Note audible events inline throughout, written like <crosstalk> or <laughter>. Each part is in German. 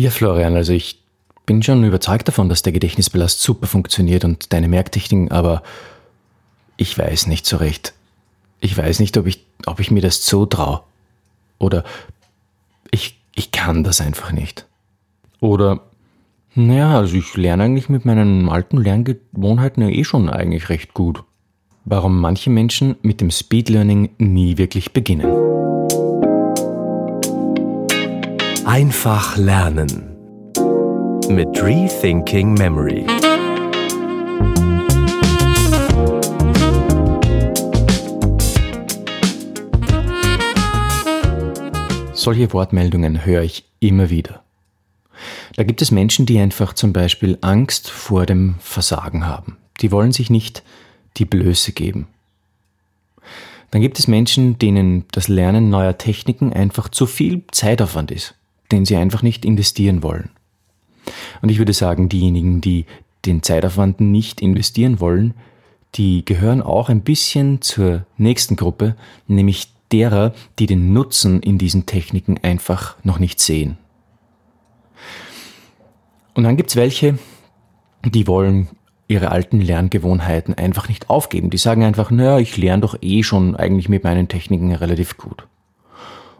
Ja, Florian, also ich bin schon überzeugt davon, dass der Gedächtnisballast super funktioniert und deine Merktechniken, aber ich weiß nicht so recht. Ich weiß nicht, ob ich, ob ich mir das so traue. Oder ich, ich kann das einfach nicht. Oder, naja, also ich lerne eigentlich mit meinen alten Lerngewohnheiten ja eh schon eigentlich recht gut. Warum manche Menschen mit dem Speed Learning nie wirklich beginnen. Einfach lernen mit Rethinking Memory. Solche Wortmeldungen höre ich immer wieder. Da gibt es Menschen, die einfach zum Beispiel Angst vor dem Versagen haben. Die wollen sich nicht die Blöße geben. Dann gibt es Menschen, denen das Lernen neuer Techniken einfach zu viel Zeitaufwand ist, den sie einfach nicht investieren wollen. Und ich würde sagen, diejenigen, die den Zeitaufwand nicht investieren wollen, die gehören auch ein bisschen zur nächsten Gruppe, nämlich derer, die den Nutzen in diesen Techniken einfach noch nicht sehen. Und dann gibt's welche, die wollen ihre alten Lerngewohnheiten einfach nicht aufgeben. Die sagen einfach, naja, ich lerne doch eh schon eigentlich mit meinen Techniken relativ gut.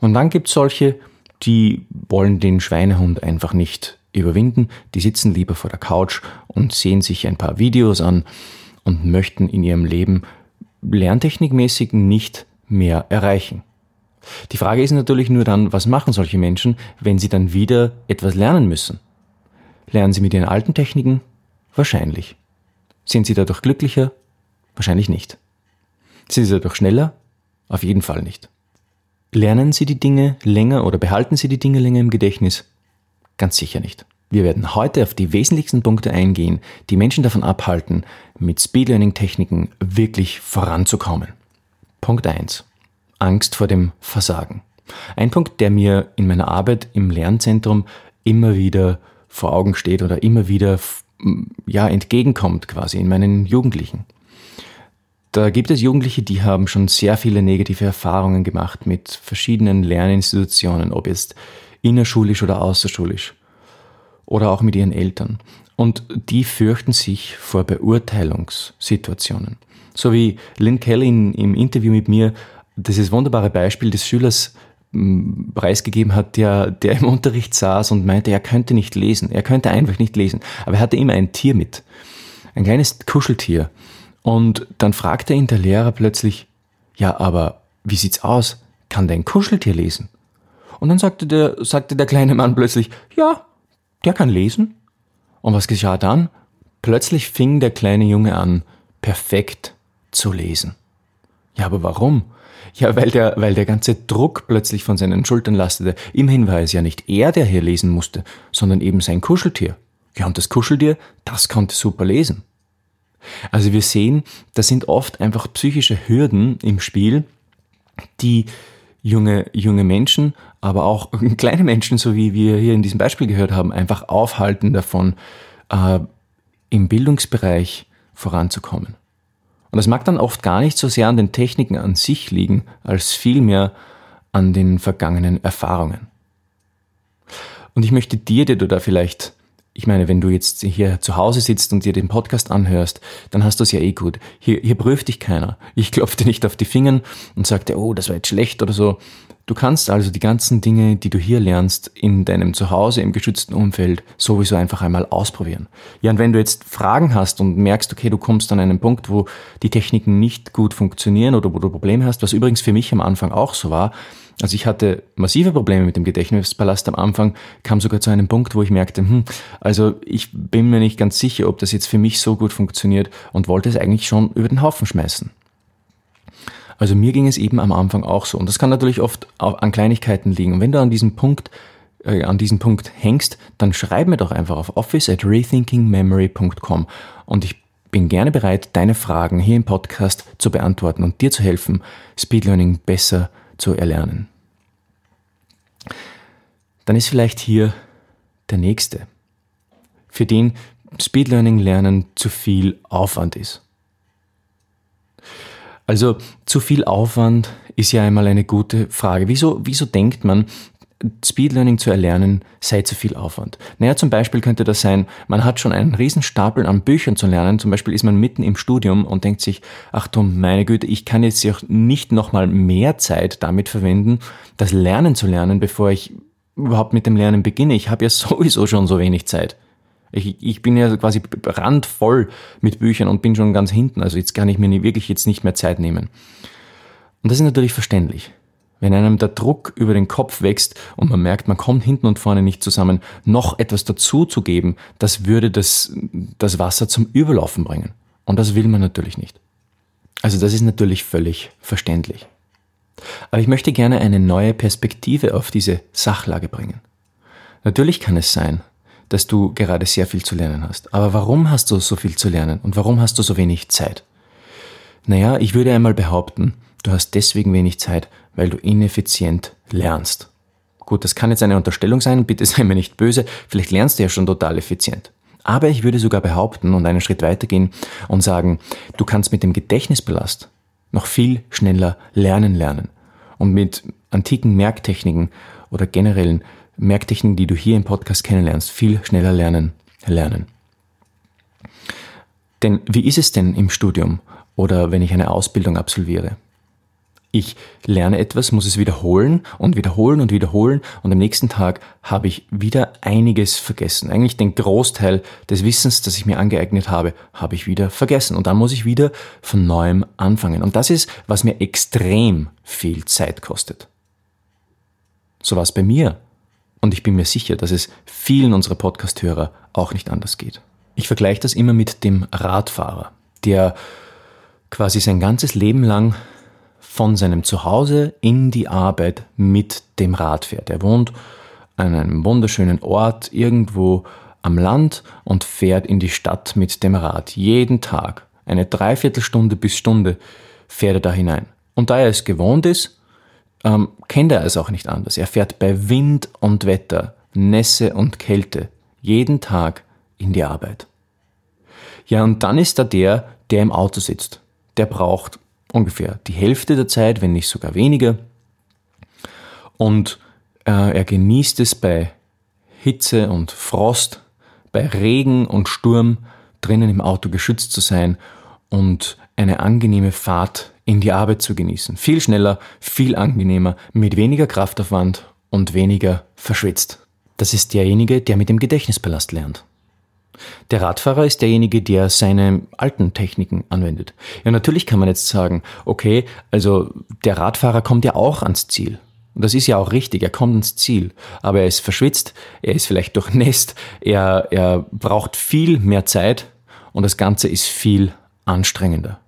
Und dann gibt's solche, die wollen den Schweinehund einfach nicht überwinden, die sitzen lieber vor der Couch und sehen sich ein paar Videos an und möchten in ihrem Leben lerntechnikmäßig nicht mehr erreichen. Die Frage ist natürlich nur dann, was machen solche Menschen, wenn sie dann wieder etwas lernen müssen? Lernen sie mit ihren alten Techniken? Wahrscheinlich. Sind sie dadurch glücklicher? Wahrscheinlich nicht. Sind sie dadurch schneller? Auf jeden Fall nicht. Lernen sie die Dinge länger oder behalten sie die Dinge länger im Gedächtnis? Ganz sicher nicht. Wir werden heute auf die wesentlichsten Punkte eingehen, die Menschen davon abhalten, mit Speed Learning Techniken wirklich voranzukommen. Punkt 1. Angst vor dem Versagen. Ein Punkt, der mir in meiner Arbeit im Lernzentrum immer wieder vor Augen steht oder immer wieder ja, entgegenkommt quasi in meinen Jugendlichen. Da gibt es Jugendliche, die haben schon sehr viele negative Erfahrungen gemacht mit verschiedenen Lerninstitutionen, ob jetzt innerschulisch oder außerschulisch oder auch mit ihren Eltern. Und die fürchten sich vor Beurteilungssituationen. So wie Lynn Kelly im Interview mit mir dieses wunderbare Beispiel des Schülers hm, preisgegeben hat, der, der im <laughs> Unterricht saß und meinte, er könnte nicht lesen. Er könnte einfach nicht lesen. Aber er hatte immer ein Tier mit. Ein kleines Kuscheltier. Und dann fragte ihn der Lehrer plötzlich, ja, aber wie sieht's aus? Kann dein Kuscheltier lesen? Und dann sagte der, sagte der kleine Mann plötzlich, ja, der kann lesen. Und was geschah dann? Plötzlich fing der kleine Junge an, perfekt zu lesen. Ja, aber warum? Ja, weil der, weil der ganze Druck plötzlich von seinen Schultern lastete. Immerhin war es ja nicht er, der hier lesen musste, sondern eben sein Kuscheltier. Ja, und das Kuscheltier, das konnte super lesen. Also wir sehen, das sind oft einfach psychische Hürden im Spiel, die junge, junge Menschen, aber auch <laughs> kleine Menschen, so wie wir hier in diesem Beispiel gehört haben, einfach aufhalten davon, äh, im Bildungsbereich voranzukommen. Und das mag dann oft gar nicht so sehr an den Techniken an sich liegen, als vielmehr an den vergangenen Erfahrungen. Und ich möchte dir, der du da vielleicht ich meine, wenn du jetzt hier zu Hause sitzt und dir den Podcast anhörst, dann hast du es ja eh gut. Hier, hier prüft dich keiner. Ich klopfe dir nicht auf die Fingern und sage dir, oh, das war jetzt schlecht oder so. Du kannst also die ganzen Dinge, die du hier lernst, in deinem Zuhause, im geschützten Umfeld, sowieso einfach einmal ausprobieren. Ja, und wenn du jetzt Fragen hast und merkst, okay, du kommst an einen Punkt, wo die Techniken nicht gut funktionieren oder wo du Probleme hast, was übrigens für mich am Anfang auch so war, also ich hatte massive Probleme mit dem Gedächtnispalast am Anfang, kam sogar zu einem Punkt, wo ich merkte, hm, also ich bin mir nicht ganz sicher, ob das jetzt für mich so gut funktioniert und wollte es eigentlich schon über den Haufen schmeißen. Also mir ging es eben am Anfang auch so. Und das kann natürlich oft an Kleinigkeiten liegen. Und wenn du an diesem Punkt, äh, an diesem Punkt hängst, dann schreib mir doch einfach auf office at rethinkingmemory.com und ich bin gerne bereit, deine Fragen hier im Podcast zu beantworten und dir zu helfen, Speed Learning besser zu erlernen. Dann ist vielleicht hier der nächste, für den Speed Learning Lernen zu viel Aufwand ist. Also zu viel Aufwand ist ja einmal eine gute Frage. Wieso, wieso denkt man, Speed Learning zu erlernen sei zu viel Aufwand. Naja, zum Beispiel könnte das sein, man hat schon einen Riesenstapel an Büchern zu lernen. Zum Beispiel ist man mitten im Studium und denkt sich, ach du meine Güte, ich kann jetzt auch nicht nochmal mehr Zeit damit verwenden, das Lernen zu lernen, bevor ich überhaupt mit dem Lernen beginne. Ich habe ja <laughs> sowieso schon so wenig Zeit. Ich, ich bin ja quasi randvoll mit Büchern und bin schon ganz hinten. Also jetzt kann ich mir wirklich jetzt nicht mehr Zeit nehmen. Und das ist natürlich verständlich. Wenn einem der Druck über den Kopf wächst und man merkt, man kommt hinten und vorne nicht zusammen, noch etwas dazu zu geben, das würde das, das Wasser zum Überlaufen bringen. Und das will man natürlich nicht. Also das ist natürlich völlig verständlich. Aber ich möchte gerne eine neue Perspektive auf diese Sachlage bringen. Natürlich kann es sein, dass du gerade sehr viel zu lernen hast. Aber warum hast du so viel zu lernen und warum hast du so wenig Zeit? Naja, ich würde einmal behaupten, du hast deswegen wenig Zeit, weil du ineffizient lernst. Gut, das kann jetzt eine Unterstellung sein, bitte sei mir nicht böse, vielleicht lernst du ja schon total effizient. Aber ich würde sogar behaupten und einen Schritt weitergehen und sagen, du kannst mit dem Gedächtnisballast noch viel schneller lernen lernen. Und mit antiken Merktechniken oder generellen Merktechniken, die du hier im Podcast kennenlernst, viel schneller lernen lernen. Denn wie ist es denn im Studium oder wenn ich eine Ausbildung absolviere? Ich lerne etwas, muss es wiederholen und wiederholen und wiederholen und am nächsten Tag habe ich wieder einiges vergessen. Eigentlich den Großteil des Wissens, das ich mir angeeignet habe, habe ich wieder vergessen und dann muss ich wieder von neuem anfangen. Und das ist, was mir extrem viel Zeit kostet. So war es bei mir und ich bin mir sicher, dass es vielen unserer Podcasthörer auch nicht anders geht. Ich vergleiche das immer mit dem Radfahrer, der quasi sein ganzes Leben lang von seinem Zuhause in die Arbeit mit dem Rad fährt. Er wohnt an einem wunderschönen Ort irgendwo am Land und fährt in die Stadt mit dem Rad. Jeden Tag, eine Dreiviertelstunde bis Stunde, fährt er da hinein. Und da er es gewohnt ist, ähm, kennt er es auch nicht anders. Er fährt bei Wind und Wetter, Nässe und Kälte, jeden Tag in die Arbeit. Ja, und dann ist da der, der im Auto sitzt. Der braucht ungefähr die Hälfte der Zeit, wenn nicht sogar weniger. Und äh, er genießt es bei Hitze und Frost, bei Regen und Sturm drinnen im Auto geschützt zu sein und eine angenehme Fahrt in die Arbeit zu genießen. Viel schneller, viel angenehmer, mit weniger Kraftaufwand und weniger verschwitzt. Das ist derjenige, der mit dem Gedächtnispalast lernt. Der Radfahrer ist derjenige, der seine alten Techniken anwendet. Ja, natürlich kann man jetzt sagen, okay, also der Radfahrer kommt ja auch ans Ziel. Und das ist ja auch richtig, er kommt ans Ziel. Aber er ist verschwitzt, er ist vielleicht <laughs> durchnässt, er, er braucht viel mehr Zeit und das Ganze ist viel anstrengender.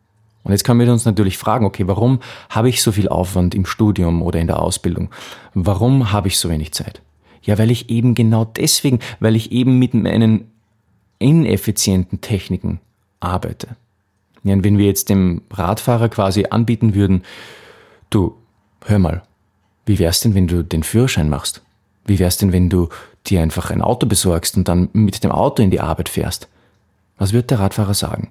Und jetzt können wir uns natürlich fragen, okay, warum habe ich so viel Aufwand im Studium oder in der Ausbildung? Warum habe ich so wenig Zeit? Ja, weil ich eben genau deswegen, weil ich eben mit meinen ineffizienten Techniken arbeite. Ja, wenn wir jetzt dem Radfahrer quasi anbieten würden, du, hör mal, wie wär's denn, wenn du den Führerschein machst? Wie wär's denn, wenn du dir einfach ein Auto besorgst und dann mit dem Auto in die Arbeit fährst? Was wird der Radfahrer sagen?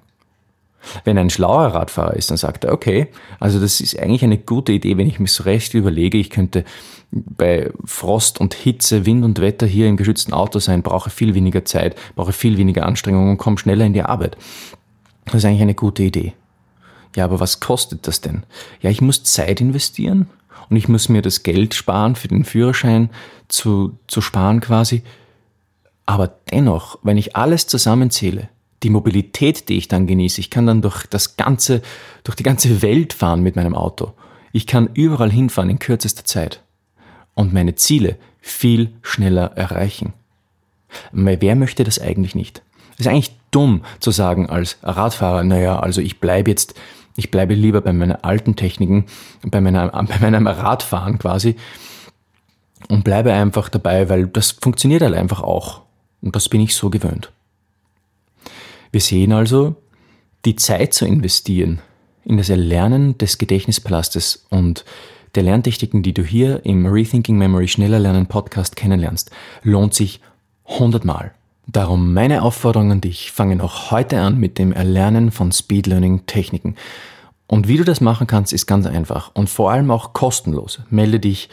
Wenn ein schlauer Radfahrer ist, dann sagt er, okay, also das ist eigentlich eine gute Idee, wenn ich mich so recht überlege, ich könnte bei Frost und Hitze, Wind und Wetter hier im geschützten Auto sein, brauche viel weniger Zeit, brauche viel weniger Anstrengung und komme schneller in die Arbeit. Das ist eigentlich eine gute Idee. Ja, aber was kostet das denn? Ja, ich muss Zeit investieren und ich muss mir das Geld sparen für den Führerschein zu, zu sparen quasi. Aber dennoch, wenn ich alles zusammenzähle, die Mobilität, die ich dann genieße. Ich kann dann durch das ganze, durch die ganze Welt fahren mit meinem Auto. Ich kann überall hinfahren in kürzester Zeit und meine Ziele viel schneller erreichen. Wer möchte das eigentlich nicht? Es ist eigentlich dumm zu sagen als Radfahrer, naja, also ich bleibe jetzt, ich bleibe lieber bei meinen alten Techniken, bei, meiner, <laughs> bei meinem Radfahren quasi und bleibe einfach dabei, weil das funktioniert halt einfach auch. Und das bin ich so gewöhnt. Wir sehen also, die Zeit zu investieren in das Erlernen des Gedächtnispalastes und der Lerntechniken, die du hier im Rethinking Memory Schneller Lernen Podcast kennenlernst, lohnt sich hundertmal. Darum meine Aufforderung an dich, fange noch heute an mit dem Erlernen von Speed Learning Techniken. Und wie du das machen kannst, ist ganz einfach und vor allem auch kostenlos. Melde dich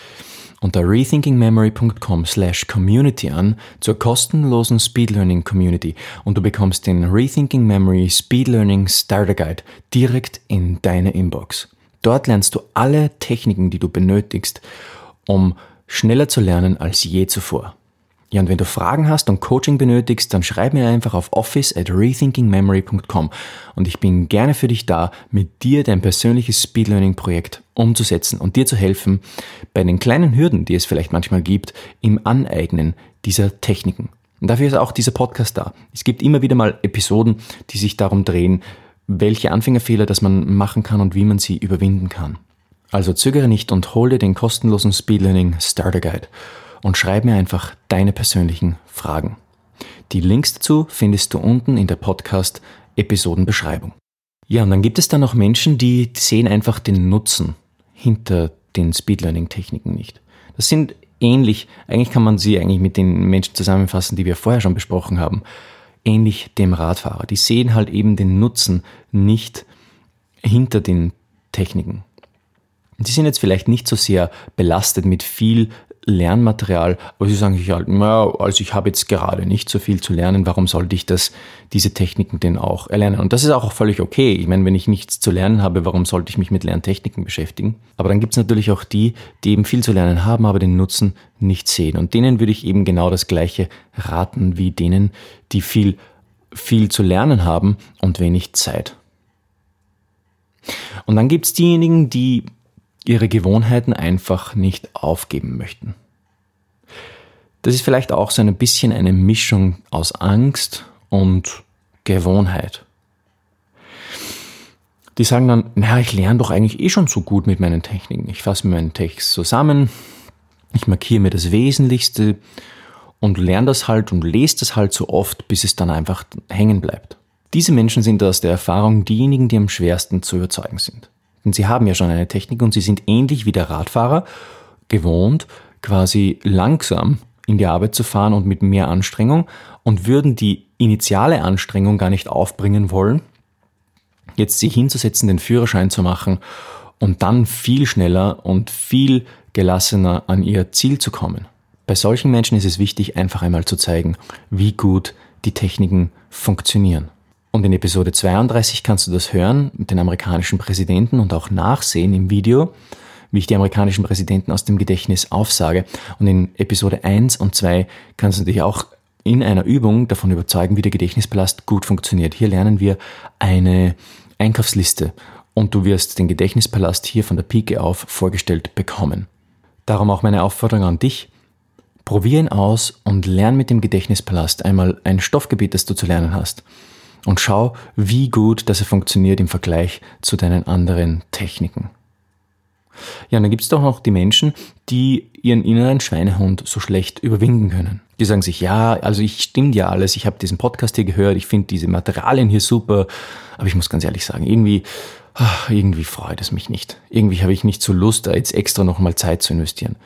unter rethinkingmemory.com slash community an zur kostenlosen Speed Learning Community und du bekommst den Rethinking Memory Speed Learning Starter Guide direkt in deine Inbox. Dort lernst du alle Techniken, die du benötigst, um schneller zu lernen als je zuvor. Ja, und wenn du Fragen hast und Coaching benötigst, dann schreib mir einfach auf office at rethinkingmemory.com und ich bin gerne für dich da, mit dir dein persönliches Speed Learning Projekt umzusetzen und dir zu helfen bei den kleinen Hürden, die es vielleicht manchmal gibt, im Aneignen dieser Techniken. Und dafür ist auch dieser Podcast da. Es gibt immer wieder mal Episoden, die sich darum drehen, welche Anfängerfehler das man machen kann und wie man sie überwinden kann. Also zögere nicht und hol dir den kostenlosen Speed Learning Starter Guide und schreib mir einfach deine persönlichen Fragen. Die Links dazu findest du unten in der Podcast-Episodenbeschreibung. Ja, und dann gibt es da noch Menschen, die sehen einfach den Nutzen hinter den Speedlearning-Techniken nicht. Das sind ähnlich, eigentlich kann man sie eigentlich mit den Menschen zusammenfassen, die wir vorher schon besprochen haben, ähnlich dem Radfahrer. Die sehen halt eben den Nutzen nicht hinter den Techniken. Die sind jetzt vielleicht nicht so sehr belastet mit viel Lernmaterial, aber sie sagen sich halt, naja, also ich habe jetzt gerade nicht so viel zu lernen, warum sollte ich das, diese Techniken denn auch erlernen? Und das ist auch völlig okay. Ich meine, wenn ich nichts zu lernen habe, warum sollte ich mich mit Lerntechniken beschäftigen? Aber dann gibt es natürlich auch die, die eben viel zu lernen haben, aber den Nutzen nicht sehen. Und denen würde ich eben genau das Gleiche raten wie denen, die viel, viel zu lernen haben und wenig Zeit. Und dann gibt es diejenigen, die ihre Gewohnheiten einfach nicht aufgeben möchten. Das ist vielleicht auch so ein bisschen eine Mischung aus Angst und Gewohnheit. Die sagen dann, naja, ich lerne doch eigentlich eh schon so gut mit meinen Techniken. Ich fasse mir meinen Text zusammen, ich markiere mir das Wesentlichste und lerne das halt und lese das halt so oft, bis es dann einfach hängen bleibt. Diese Menschen sind aus der Erfahrung diejenigen, die am schwersten zu überzeugen sind. Denn sie haben ja schon eine Technik und sie sind ähnlich wie der Radfahrer gewohnt, quasi langsam in die Arbeit zu fahren und mit mehr Anstrengung und würden die initiale Anstrengung gar nicht aufbringen wollen, jetzt sich hinzusetzen, den Führerschein zu machen und dann viel schneller und viel gelassener an ihr Ziel zu kommen. Bei solchen Menschen ist es wichtig, einfach einmal zu zeigen, wie gut die Techniken funktionieren. Und in Episode 32 kannst du das hören mit den amerikanischen Präsidenten und auch nachsehen im Video, wie ich die amerikanischen Präsidenten aus dem Gedächtnis aufsage. Und in Episode 1 und 2 kannst du dich auch in einer Übung davon überzeugen, wie der Gedächtnispalast gut funktioniert. Hier lernen wir eine Einkaufsliste und du wirst den Gedächtnispalast hier von der Pike auf vorgestellt bekommen. Darum auch meine Aufforderung an dich. Probier ihn aus und lern mit dem Gedächtnispalast einmal ein Stoffgebiet, das du zu lernen hast und schau, wie gut das funktioniert im Vergleich zu deinen anderen Techniken. Ja, und dann gibt es doch noch die Menschen, die ihren inneren Schweinehund so schlecht überwinden können. Die sagen sich, ja, also ich stimmt ja alles, ich habe diesen Podcast hier gehört, ich finde diese Materialien hier super, aber ich muss ganz ehrlich sagen, irgendwie, ach, irgendwie freut es mich nicht. Irgendwie habe ich nicht so Lust, da jetzt extra nochmal Zeit zu investieren.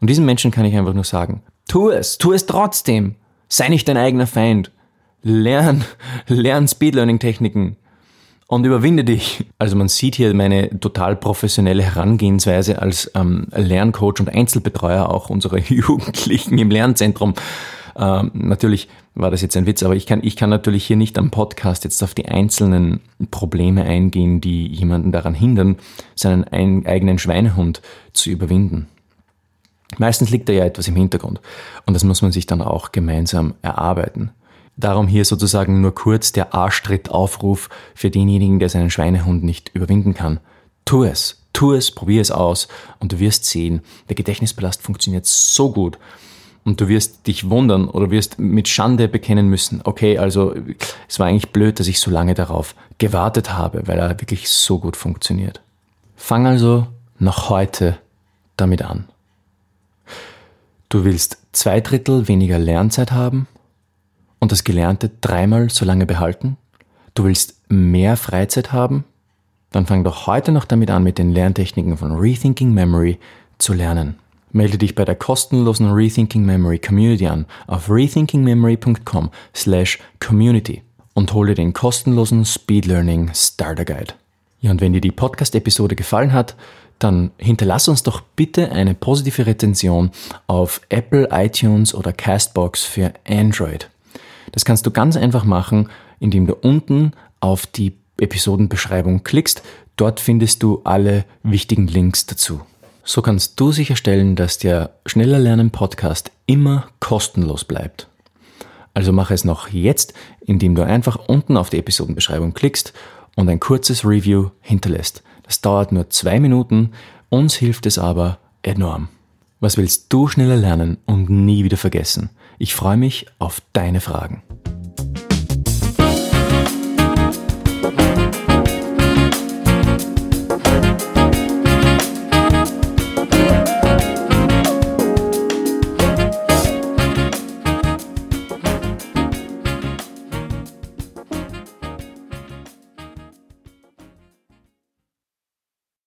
Und diesen Menschen kann ich einfach nur sagen, tu es, tu es trotzdem. Sei nicht dein eigener Feind. Lern, lern Speedlearning-Techniken und überwinde dich. Also man sieht hier meine total professionelle Herangehensweise als ähm, Lerncoach und Einzelbetreuer auch unserer <laughs> Jugendlichen im Lernzentrum. Ähm, natürlich war das jetzt ein Witz, aber ich kann, ich kann natürlich hier nicht am Podcast jetzt auf die einzelnen Probleme eingehen, die jemanden daran hindern, seinen ein, eigenen Schweinehund zu überwinden. Meistens liegt da ja etwas im Hintergrund und das muss man sich dann auch gemeinsam erarbeiten. Darum hier sozusagen nur kurz der Arschtritt-Aufruf für denjenigen, der seinen Schweinehund nicht überwinden kann. Tu es, tu es, probier es aus und du wirst sehen, der Gedächtnispalast funktioniert so gut. Und du wirst dich wundern oder wirst mit Schande bekennen müssen, okay, also es war eigentlich blöd, dass ich so lange darauf gewartet habe, weil er wirklich so gut funktioniert. Fang also noch heute damit an. Du willst zwei Drittel weniger Lernzeit haben und das Gelernte dreimal so lange behalten? Du willst mehr Freizeit haben? Dann fang doch heute noch damit an, mit den Lerntechniken von Rethinking Memory zu lernen. Melde dich bei der kostenlosen Rethinking Memory Community an auf rethinkingmemory.com slash community und hole den kostenlosen Speed Learning Starter Guide. Ja, und wenn dir die Podcast-Episode gefallen hat, dann hinterlass uns doch bitte eine positive Rezension auf Apple, iTunes oder Castbox für Android. Das kannst du ganz einfach machen, indem du unten auf die Episodenbeschreibung klickst. Dort findest du alle wichtigen Links dazu. So kannst du sicherstellen, dass der Schneller Lernen Podcast immer kostenlos bleibt. Also mache es noch jetzt, indem du einfach unten auf die Episodenbeschreibung klickst und ein kurzes Review hinterlässt. Das dauert nur zwei Minuten, uns hilft es aber enorm. Was willst du schneller lernen und nie wieder vergessen? Ich freue mich auf deine Fragen.